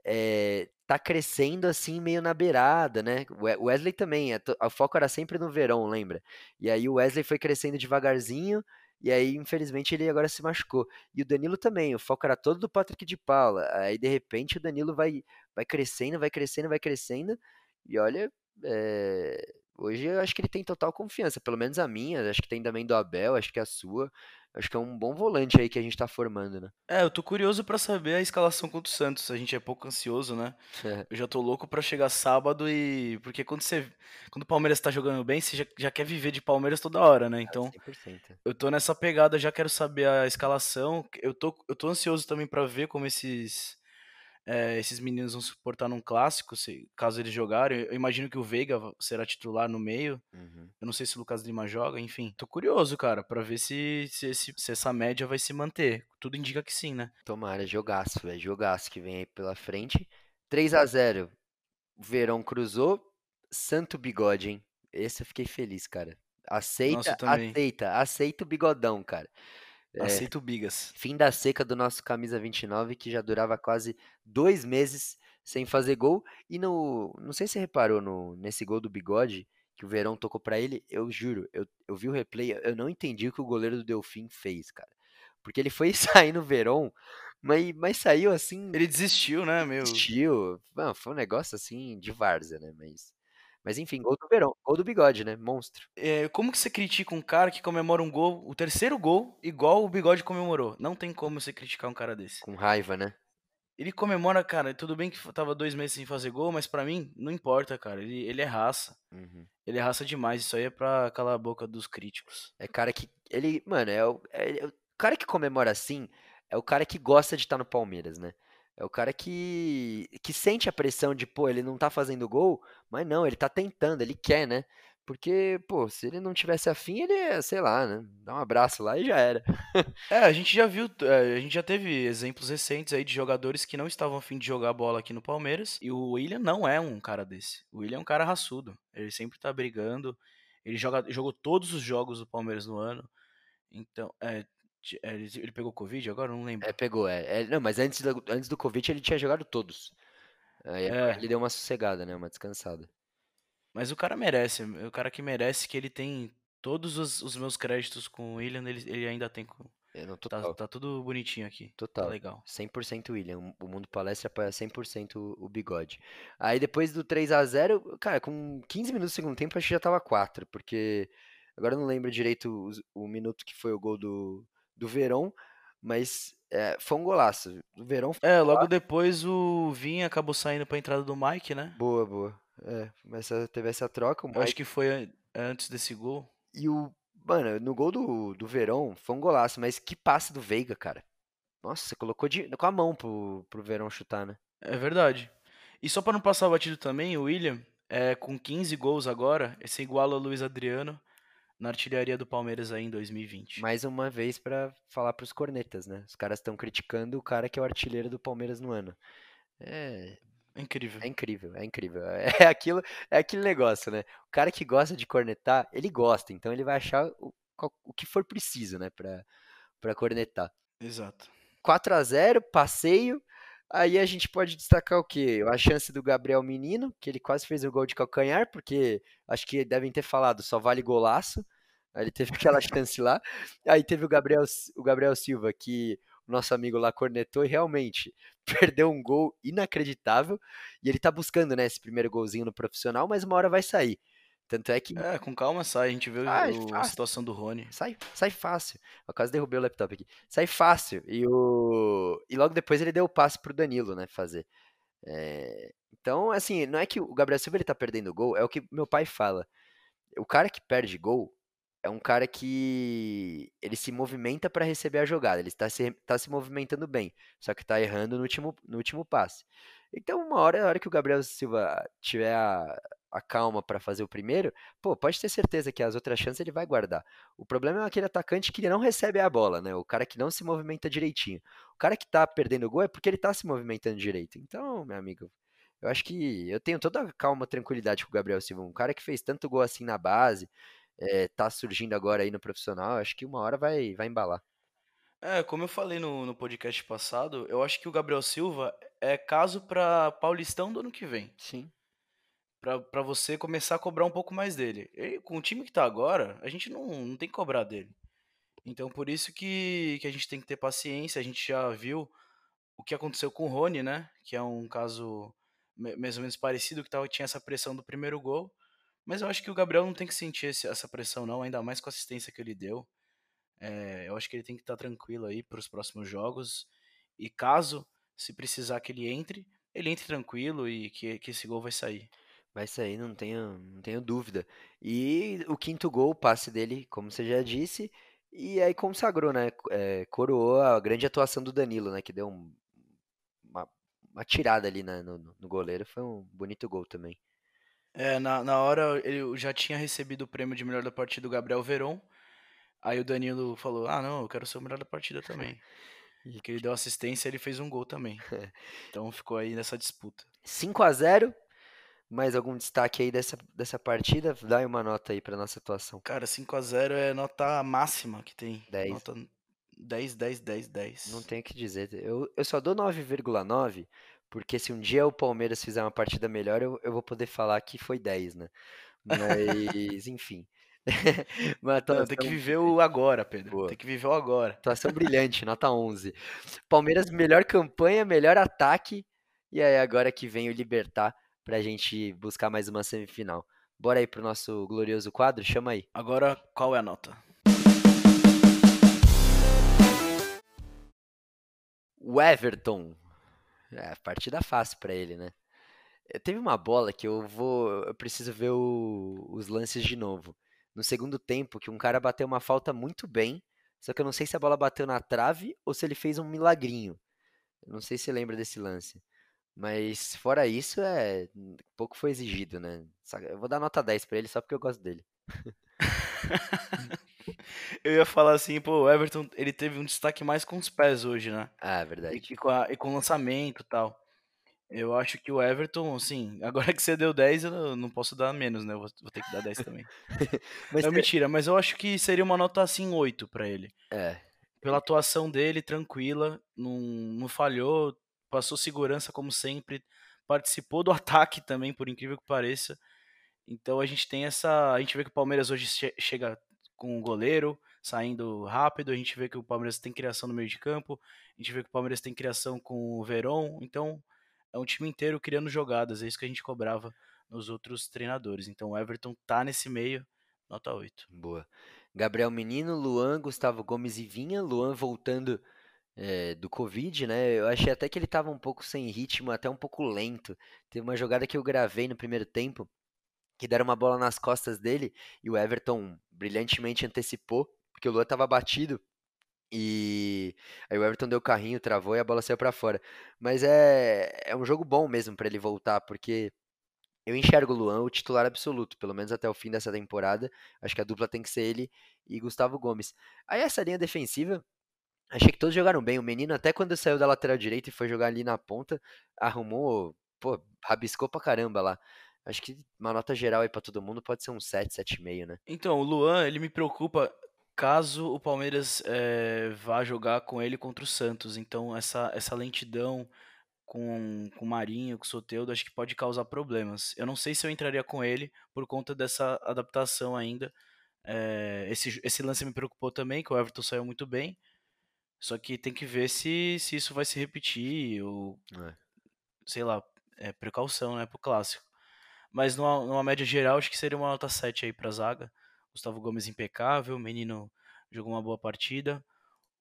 S2: é, tá crescendo assim meio na beirada, né? O Wesley também, o foco era sempre no verão, lembra? E aí o Wesley foi crescendo devagarzinho, e aí infelizmente ele agora se machucou. E o Danilo também, o foco era todo do Patrick de Paula. Aí de repente o Danilo vai, vai crescendo, vai crescendo, vai crescendo, e olha, é... hoje eu acho que ele tem total confiança, pelo menos a minha, acho que tem também do Abel, acho que a sua. Acho que é um bom volante aí que a gente tá formando, né?
S3: É, eu tô curioso para saber a escalação contra o Santos. A gente é pouco ansioso, né? É. Eu já tô louco para chegar sábado e. Porque quando você. Quando o Palmeiras tá jogando bem, você já, já quer viver de Palmeiras toda hora, né? Então. 100%. Eu tô nessa pegada, já quero saber a escalação. Eu tô, eu tô ansioso também para ver como esses é, esses meninos vão suportar num clássico, se, caso eles jogarem. Eu imagino que o Veiga será titular no meio. Uhum. Eu não sei se o Lucas Lima joga, enfim. Tô curioso, cara, para ver se, se, se, essa média vai se manter. Tudo indica que sim, né?
S2: Tomara, jogaço, velho. Jogaço que vem aí pela frente. 3 a 0 Verão cruzou. Santo bigode, hein? Esse eu fiquei feliz, cara. Aceita, Nossa, aceita, aceita o bigodão, cara.
S3: É, Aceito bigas.
S2: Fim da seca do nosso camisa 29, que já durava quase dois meses sem fazer gol. E no. Não sei se você reparou no, nesse gol do bigode, que o Verão tocou para ele. Eu juro, eu, eu vi o replay, eu não entendi o que o goleiro do Delfim fez, cara. Porque ele foi sair no Verão, mas, mas saiu assim.
S3: Ele desistiu, né, meu?
S2: Desistiu. Não, foi um negócio assim de várzea, né? Mas. Mas enfim, gol do Verão, gol do bigode, né? Monstro.
S3: É, como que você critica um cara que comemora um gol, o terceiro gol, igual o bigode comemorou? Não tem como você criticar um cara desse.
S2: Com raiva, né?
S3: Ele comemora, cara, tudo bem que tava dois meses sem fazer gol, mas para mim, não importa, cara. Ele, ele é raça. Uhum. Ele é raça demais. Isso aí é pra calar a boca dos críticos.
S2: É cara que. Ele, mano, é o, é, é o cara que comemora assim é o cara que gosta de estar no Palmeiras, né? É o cara que, que sente a pressão de, pô, ele não tá fazendo gol, mas não, ele tá tentando, ele quer, né? Porque, pô, se ele não tivesse afim, ele, sei lá, né? Dá um abraço lá e já era.
S3: é, a gente já viu, é, a gente já teve exemplos recentes aí de jogadores que não estavam afim de jogar bola aqui no Palmeiras. E o William não é um cara desse. O William é um cara raçudo. Ele sempre tá brigando. Ele joga, jogou todos os jogos do Palmeiras no ano. Então, é, é, ele pegou Covid agora? Não lembro.
S2: É, pegou, é. é não, mas antes do, antes do Covid ele tinha jogado todos. Aí é. ele deu uma sossegada, né? Uma descansada.
S3: Mas o cara merece. O cara que merece que ele tem todos os, os meus créditos com o William, ele, ele ainda tem com. É, não, tá, tá, tudo bonitinho aqui. Tá
S2: total.
S3: Tá legal.
S2: 100% William. O Mundo Palestra apoia 100% o, o bigode. Aí depois do 3 a 0 cara, com 15 minutos do segundo tempo, acho que já tava 4. Porque agora eu não lembro direito o, o minuto que foi o gol do, do Verão, mas é, foi um golaço. O Verão
S3: É, logo depois o Vinha acabou saindo pra entrada do Mike, né?
S2: Boa, boa. É, mas teve essa troca.
S3: Mike... acho que foi antes desse gol.
S2: E o. Mano, no gol do, do Verão foi um golaço, mas que passe do Veiga, cara. Nossa, você colocou de, com a mão pro, pro Verão chutar, né?
S3: É verdade. E só para não passar o batido também, o William, é, com 15 gols agora, esse iguala o Luiz Adriano na artilharia do Palmeiras aí em 2020.
S2: Mais uma vez para falar para os cornetas, né? Os caras estão criticando o cara que é o artilheiro do Palmeiras no ano. É,
S3: é incrível.
S2: É incrível, é incrível. É aquilo, é aquele negócio, né? O cara que gosta de cornetar, ele gosta, então ele vai achar o, o que for preciso, né, para para cornetar.
S3: Exato.
S2: 4 a 0, passeio. Aí a gente pode destacar o quê? A chance do Gabriel Menino, que ele quase fez o gol de calcanhar, porque acho que devem ter falado, só vale golaço. Aí ele teve aquela chance lá. Aí teve o Gabriel, o Gabriel Silva, que o nosso amigo lá cornetou e realmente perdeu um gol inacreditável. E ele tá buscando, né, esse primeiro golzinho no profissional, mas uma hora vai sair. Tanto é que
S3: É, com calma sai, a gente vê
S2: Sai
S3: o- a situação do Rony.
S2: sai, sai fácil. Eu quase derrubei o laptop aqui. Sai fácil. E, o... e logo depois ele deu o passe pro Danilo, né, fazer. É, Então, assim, não é que o Gabriel Silva ele tá perdendo gol, é o que meu pai fala. O cara que perde gol é um cara que ele se movimenta para receber a jogada, ele está se, tá se movimentando bem, só que tá errando no último, no último passe. Então, uma hora, a hora que o Gabriel Silva tiver a, a calma para fazer o primeiro, pô, pode ter certeza que as outras chances ele vai guardar. O problema é aquele atacante que ele não recebe a bola, né? O cara que não se movimenta direitinho. O cara que tá perdendo gol é porque ele tá se movimentando direito. Então, meu amigo, eu acho que eu tenho toda a calma, tranquilidade com o Gabriel Silva. Um cara que fez tanto gol assim na base, é, tá surgindo agora aí no profissional, acho que uma hora vai, vai embalar.
S3: É, como eu falei no, no podcast passado, eu acho que o Gabriel Silva é caso pra Paulistão do ano que vem.
S2: Sim.
S3: Pra você começar a cobrar um pouco mais dele. Ele, com o time que tá agora, a gente não, não tem que cobrar dele. Então por isso que, que a gente tem que ter paciência. A gente já viu o que aconteceu com o Rony, né? Que é um caso mais ou menos parecido, que tava, tinha essa pressão do primeiro gol. Mas eu acho que o Gabriel não tem que sentir esse- essa pressão, não, ainda mais com a assistência que ele deu. É, eu acho que ele tem que estar tranquilo aí para os próximos jogos. E caso, se precisar que ele entre, ele entre tranquilo e que, que esse gol vai sair.
S2: Vai sair, não tenho, não tenho dúvida. E o quinto gol, o passe dele, como você já disse, e aí consagrou, né? É, coroou a grande atuação do Danilo, né? Que deu um- uma, uma tirada ali na- no, no goleiro. Foi um bonito gol também.
S3: É, na, na hora ele já tinha recebido o prêmio de melhor da partida do Gabriel Veron. Aí o Danilo falou: Ah, não, eu quero ser o melhor da partida também.
S2: E-
S3: Porque ele deu assistência e ele fez um gol também. Então ficou aí nessa disputa.
S2: 5 a 0 Mais algum destaque aí dessa, dessa partida? Dá aí uma nota aí pra nossa atuação.
S3: Cara, 5 a 0 é nota máxima que tem.
S2: 10.
S3: Nota 10, 10, 10, 10.
S2: Não tenho o que dizer. Eu, eu só dou 9,9, porque se um dia o Palmeiras fizer uma partida melhor, eu, eu vou poder falar que foi 10, né? Mas, enfim. Uma
S3: Não, tem que viver o agora, Pedro.
S2: Boa.
S3: Tem que viver o agora.
S2: atuação brilhante, nota 11. Palmeiras, melhor campanha, melhor ataque. E aí, agora que vem o Libertar pra gente buscar mais uma semifinal. Bora aí pro nosso glorioso quadro? Chama aí.
S3: Agora, qual é a nota?
S2: O Everton. É, partida fácil pra ele, né? Eh, Teve uma bola que eu vou. Eu preciso ver o- os lances de novo. No segundo tempo, que um cara bateu uma falta muito bem. Só que eu não sei se a bola bateu na trave ou se ele fez um milagrinho. Eu não sei se você lembra desse lance. Mas fora isso, é. Pouco foi exigido, né? Eu vou dar nota 10 pra ele só porque eu gosto dele.
S3: Eu ia falar assim, pô, o Everton, ele teve um destaque mais com os pés hoje, né?
S2: Ah, é verdade.
S3: e com, a- e com o lançamento e tal. Eu acho que o Everton, assim, agora que você deu 10, eu não, posso dar menos, né? Eu vou, vou ter que dar 10 também.
S2: Mas
S3: Não,
S2: te-
S3: mentira, mas eu acho que seria uma nota assim 8 pra ele.
S2: é,
S3: Pela atuação dele, tranquila, não, não falhou, passou segurança como sempre, participou do ataque também, por incrível que pareça. Então a gente tem essa. A gente vê que o Palmeiras hoje che- chega com o goleiro saindo rápido, a gente vê que o Palmeiras tem criação no meio de campo, a gente vê que o Palmeiras tem criação com o Verón, então é um time inteiro criando jogadas, é isso que a gente cobrava nos outros treinadores. Então o Everton tá nesse meio, nota 8.
S2: Boa. Gabriel Menino, Luan, Gustavo Gomes e Vinha. Luan voltando eh, do Covid, né? Eu achei até que ele tava um pouco sem ritmo, até um pouco lento. Teve uma jogada que eu gravei no primeiro tempo, que deram uma bola nas costas dele e o Everton brilhantemente antecipou, porque o Luan tava batido. E aí o Everton deu o carrinho, travou e a bola saiu pra fora. Mas é, é um jogo bom mesmo pra ele voltar, porque eu enxergo o Luan o titular absoluto, pelo menos até o fim dessa temporada. Acho que a dupla tem que ser ele e Gustavo Gomes. Aí essa linha defensiva, achei que todos jogaram bem. O menino, até quando saiu da lateral direita e foi jogar ali na ponta, arrumou, pô, rabiscou pra caramba lá. Acho que uma nota geral aí pra todo mundo pode ser um 7, 7,5, né?
S3: Então, o Luan, ele me preocupa caso o Palmeiras eh, vá jogar com ele contra o Santos. Então, essa, essa lentidão com, com o Marinho, com o Soteldo, acho que pode causar problemas. Eu não sei se eu entraria com ele por conta dessa adaptação ainda. Eh, esse, esse lance me preocupou também, que o Everton saiu muito bem. Só que tem que ver se, se isso vai se repetir, ou
S2: É.
S3: sei lá, é, precaução, né, pro clássico. Mas numa, numa média geral, acho que seria uma nota 7 aí pra zaga. Gustavo Gomes impecável, o menino jogou uma boa partida.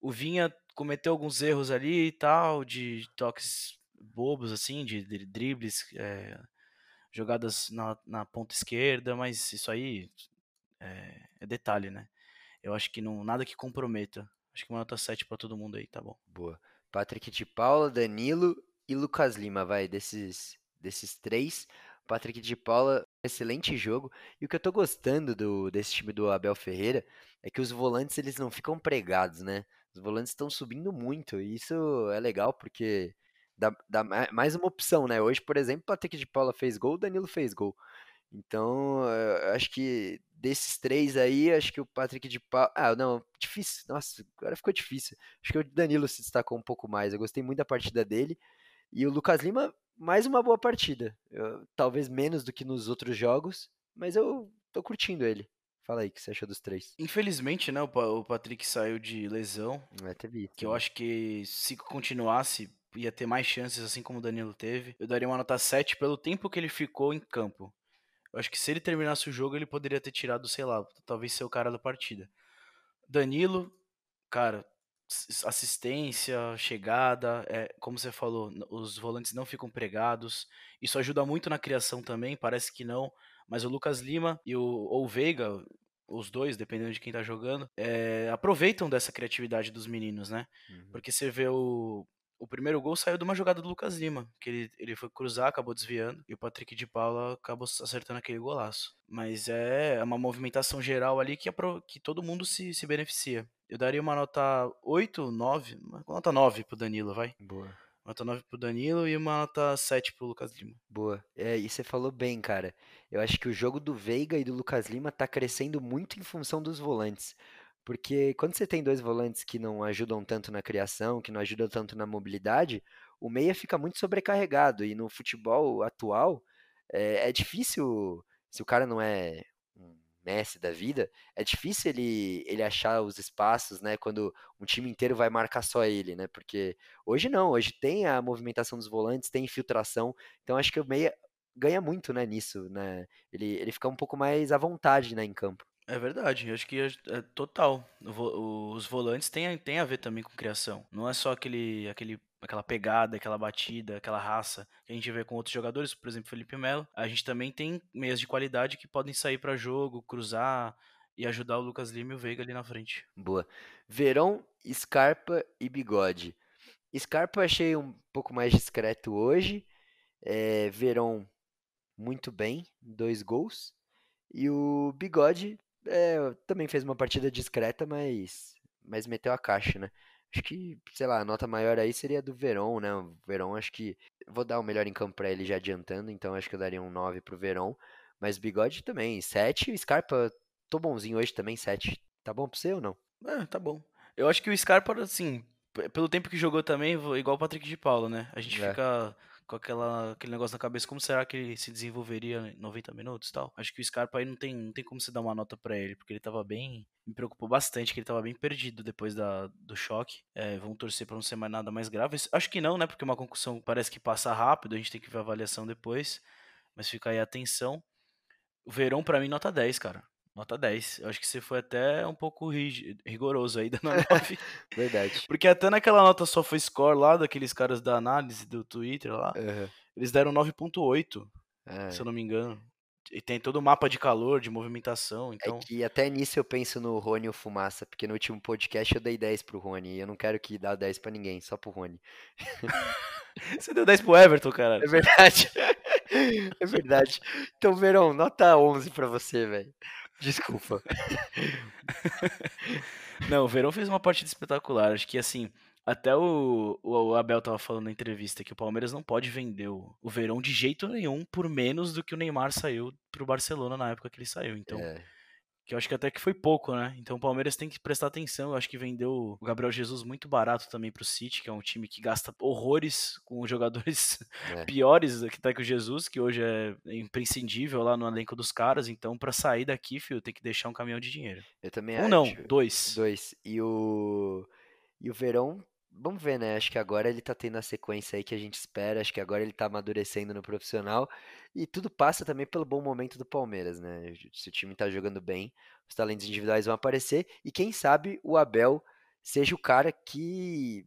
S3: O Vinha cometeu alguns erros ali e tal, de toques bobos, assim, de, de dribles, é, jogadas na, na, ponta esquerda, mas isso aí é, é, detalhe, né? Eu acho que não nada que comprometa. Acho que uma nota 7 para todo mundo aí, tá bom.
S2: Boa. Patrick de Paula, Danilo e Lucas Lima, vai, desses, desses três. Patrick de Paula, excelente jogo. E o que eu tô gostando do, desse time do Abel Ferreira é que os volantes eles não ficam pregados, né? Os volantes estão subindo muito. E isso é legal porque dá, dá mais uma opção, né? Hoje, por exemplo, Patrick de Paula fez gol, Danilo fez gol. Então, eu acho que desses três aí, acho que o Patrick de Paula. Ah, não, difícil. Nossa, agora ficou difícil. Acho que o Danilo se destacou um pouco mais. Eu gostei muito da partida dele. E o Lucas Lima, mais uma boa partida. Eu, talvez menos do que nos outros jogos, mas eu tô curtindo ele. Fala aí o que você achou dos três.
S3: Infelizmente, né, o Patrick saiu de lesão.
S2: É, teve isso,
S3: que eu acho que se continuasse, ia ter mais chances, assim como o Danilo teve. Eu daria uma nota 7 pelo tempo que ele ficou em campo. Eu acho que se ele terminasse o jogo, ele poderia ter tirado, sei lá, talvez ser o cara da partida. Danilo, cara, assistência, chegada, é, como você falou, os volantes não ficam pregados. Isso ajuda muito na criação também, parece que não, mas o Lucas Lima e o, ou o Veiga, os dois, dependendo de quem tá jogando, é, aproveitam dessa criatividade dos meninos, né? Uhum. Porque você vê o, o primeiro gol saiu de uma jogada do Lucas Lima, que ele, ele foi cruzar, acabou desviando, e o Patrick de Paula acabou acertando aquele golaço. Mas é uma movimentação geral ali que, é que todo mundo se, se beneficia. Eu daria uma nota 8, 9, uma nota 9 pro Danilo, vai.
S2: Boa.
S3: Nota 9 pro Danilo e uma nota 7 pro Lucas Lima.
S2: Boa. É, e você falou bem, cara. Eu acho que o jogo do Veiga e do Lucas Lima tá crescendo muito em função dos volantes. Porque quando você tem dois volantes que não ajudam tanto na criação, que não ajudam tanto na mobilidade, o meia fica muito sobrecarregado. E no futebol atual, é, é difícil, se o cara não é um Messi da vida, é difícil ele, ele achar os espaços, né? Quando um time inteiro vai marcar só ele, né? Porque hoje não, hoje tem a movimentação dos volantes, tem infiltração. Então acho que o meia ganha muito, né, nisso, né? Ele, ele fica um pouco mais à vontade, né, em campo.
S3: É verdade, eu acho que é, é total. Os volantes têm, têm a ver também com criação. Não é só aquele, aquele, aquela pegada, aquela batida, aquela raça que a gente vê com outros jogadores, por exemplo, Felipe Melo. A gente também tem meias de qualidade que podem sair para jogo, cruzar e ajudar o Lucas Lima e o Veiga ali na frente.
S2: Boa. Verão, Scarpa e Bigode. Scarpa achei um pouco mais discreto hoje. É, Verão muito bem, dois gols. E o Bigode é, também fez uma partida discreta, mas, mas meteu a caixa, né? Acho que, sei lá, a nota maior aí seria do Verón, né? O Verón, acho que. Vou dar o melhor em campo pra ele já adiantando, então acho que eu daria um 9 pro Verón. Mas Bigode também, 7. Scarpa, tô bonzinho hoje também, 7. Tá bom pra você ou não?
S3: É, tá bom. Eu acho que o Scarpa, assim, pelo tempo que jogou também, igual o Patrick de Paula, né? A gente é. fica com aquela, aquele negócio na cabeça, como será que ele se desenvolveria em 90 minutos tal. Acho que o Scarpa aí não tem, não tem como você dar uma nota para ele, porque ele tava bem. Me preocupou bastante, que ele tava bem perdido depois da, do choque. É, vamos torcer pra não ser mais nada mais grave. Acho que não, né? Porque uma concussão parece que passa rápido, a gente tem que ver a avaliação depois. Mas fica aí a atenção. O Verão, para mim, nota 10, cara. Nota 10. Eu acho que você foi até um pouco rigoroso aí, dando 9.
S2: Verdade.
S3: Porque até naquela nota só foi score lá, daqueles caras da análise do Twitter lá, uhum. eles deram 9.8, é. se eu não me engano. E tem todo o mapa de calor, de movimentação, é então...
S2: É que até nisso eu penso no Rony ou Fumaça, porque no último podcast eu dei 10 pro Rony, e eu não quero que dá 10 pra ninguém, só pro Rony.
S3: Você deu 10 pro Everton, cara.
S2: É verdade. É verdade. Então, Verão, nota 11 pra você, velho. Desculpa.
S3: Não, o Verão fez uma partida espetacular. Acho que assim, até o, o Abel tava falando na entrevista que o Palmeiras não pode vender o, o Verão de jeito nenhum por menos do que o Neymar saiu pro Barcelona na época que ele saiu. Então, é que eu acho que até que foi pouco, né? Então o Palmeiras tem que prestar atenção. Eu acho que vendeu o Gabriel Jesus muito barato também pro City, que é um time que gasta horrores com jogadores é. piores que tá que o Jesus, que hoje é imprescindível lá no elenco dos caras. Então, para sair daqui, filho, tem que deixar um caminhão de dinheiro.
S2: Eu também
S3: um
S2: acho.
S3: não, dois.
S2: Dois. E o. E o Verão vamos ver, né? Acho que agora ele tá tendo a sequência aí que a gente espera. Acho que agora ele tá amadurecendo no profissional. E tudo passa também pelo bom momento do Palmeiras, né? Se o time tá jogando bem, os talentos individuais vão aparecer. E quem sabe o Abel seja o cara que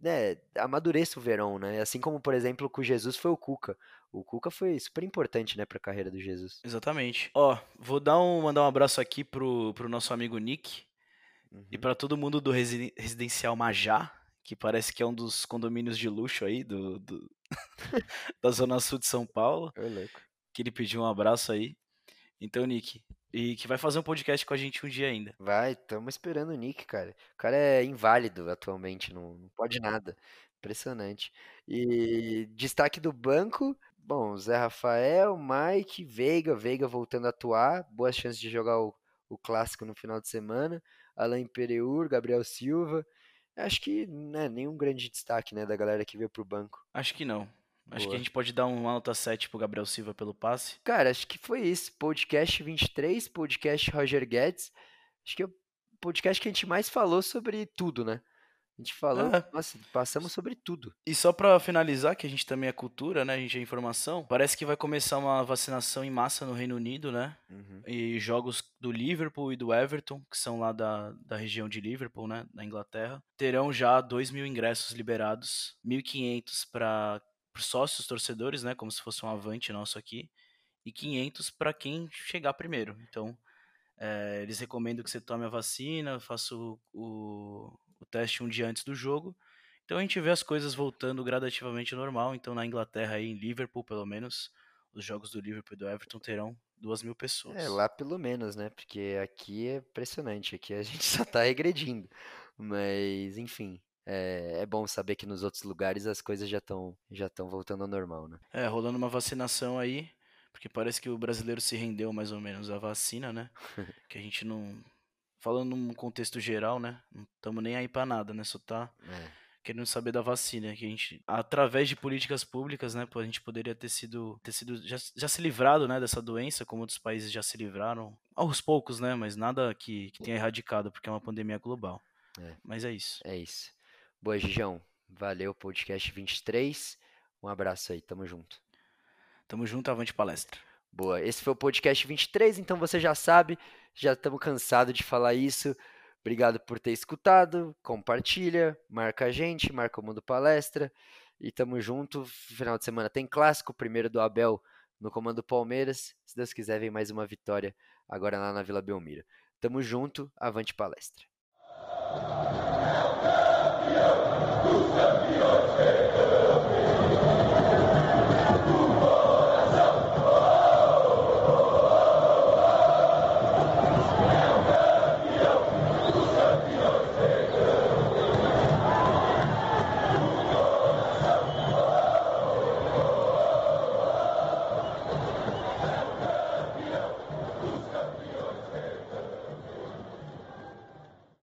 S2: né, amadureça o Verão, né? Assim como, por exemplo, com o Jesus foi o Cuca. O Cuca foi super importante, né, pra carreira do Jesus.
S3: Exatamente. Ó, vou dar um, mandar um abraço aqui pro, pro nosso amigo Nick
S2: Uhum.
S3: e para todo mundo do resi- Residencial Majá, que parece que é um dos condomínios de luxo aí do, do- da Zona Sul de São Paulo,
S2: louco.
S3: que ele pediu um abraço aí. Então, Nick, e que vai fazer um podcast com a gente um dia ainda.
S2: Vai, estamos esperando o Nick, cara. O cara é inválido atualmente, não, não pode nada. Impressionante. E destaque do banco, bom, Zé Rafael, Mike, Veiga, Veiga voltando a atuar, boas chances de jogar o, o clássico no final de semana. Alain Pereur, Gabriel Silva. Acho que né, nenhum grande destaque, né, da galera que veio pro banco.
S3: Acho que não. Acho que a gente pode dar uma nota 7 pro Gabriel Silva pelo passe.
S2: Cara, acho que foi isso. Podcast 23, podcast Roger Guedes. Acho que é o podcast que a gente mais falou sobre tudo, né? A gente falou,
S3: É.
S2: nossa, passamos sobre tudo.
S3: E só pra finalizar, que a gente também é cultura, né? A gente é informação. Parece que vai começar uma vacinação em massa no Reino Unido, né?
S2: Uhum.
S3: E jogos do Liverpool e do Everton, que são lá da, da região de Liverpool, né? Da Inglaterra, terão já 2 mil ingressos liberados, 1.500 para sócios torcedores, né? Como se fosse um avante nosso aqui, e 500 para quem chegar primeiro. Então, é, eles recomendam que você tome a vacina, faça o, o, o teste um dia antes do jogo. Então a gente vê as coisas voltando gradativamente ao normal. Então na Inglaterra, aí, em Liverpool pelo menos, os jogos do Liverpool e do Everton terão duas mil pessoas.
S2: É, lá pelo menos, né? Porque aqui é impressionante, aqui a gente só tá regredindo. Mas, enfim, é, é bom saber que nos outros lugares as coisas já estão já estão voltando ao normal, né?
S3: É, rolando uma vacinação aí, porque parece que o brasileiro se rendeu mais ou menos à vacina, né? que a gente não. Falando num contexto geral, né? Não estamos nem aí pra nada, né? Só tá
S2: É.
S3: querendo saber da vacina, que a gente, através de políticas públicas, né, a gente poderia ter sido, ter sido já, já se livrado, né, dessa doença, como outros países já se livraram, aos poucos, né, mas nada que, que tenha erradicado, porque é uma pandemia global.
S2: É.
S3: Mas é isso.
S2: É isso. Boa, Gigião. Valeu, podcast 23. Um abraço aí, tamo junto.
S3: Tamo junto, avante palestra.
S2: Boa, esse foi o podcast 23, então você já sabe, já estamos cansados de falar isso. Obrigado por ter escutado, compartilha, marca a gente, marca o Mundo Palestra e tamo junto. Final de semana tem clássico, primeiro do Abel no comando Palmeiras. Se Deus quiser, vem mais uma vitória agora lá na Vila Belmiro. Tamo junto, avante palestra.
S1: campeões,